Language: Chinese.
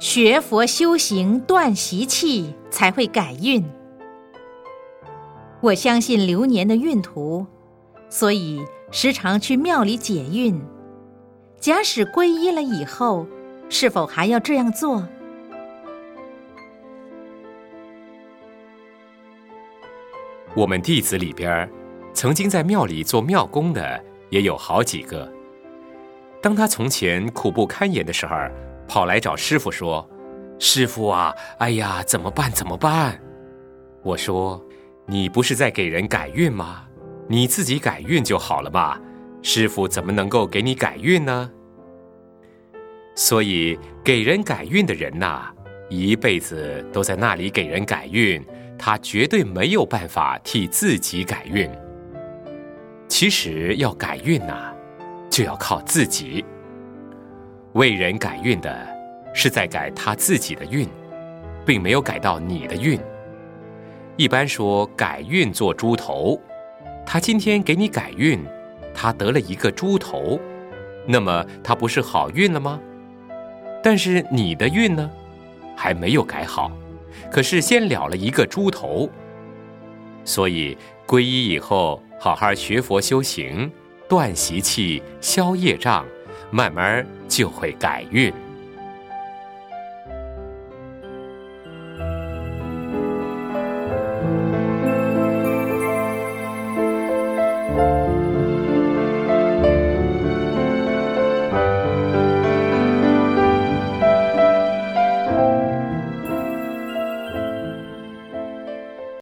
学佛修行断习气，才会改运。我相信流年的运途，所以时常去庙里解运。假使皈依了以后，是否还要这样做？我们弟子里边，曾经在庙里做庙工的也有好几个。当他从前苦不堪言的时候，跑来找师傅说：“师傅啊，哎呀，怎么办？怎么办？”我说：“你不是在给人改运吗？你自己改运就好了嘛。师傅怎么能够给你改运呢？”所以，给人改运的人呐，一辈子都在那里给人改运，他绝对没有办法替自己改运。其实要改运呐，就要靠自己。为人改运的，是在改他自己的运，并没有改到你的运。一般说改运做猪头，他今天给你改运，他得了一个猪头，那么他不是好运了吗？但是你的运呢，还没有改好，可是先了了一个猪头。所以皈依以后，好好学佛修行，断习气，消业障，慢慢就会改运。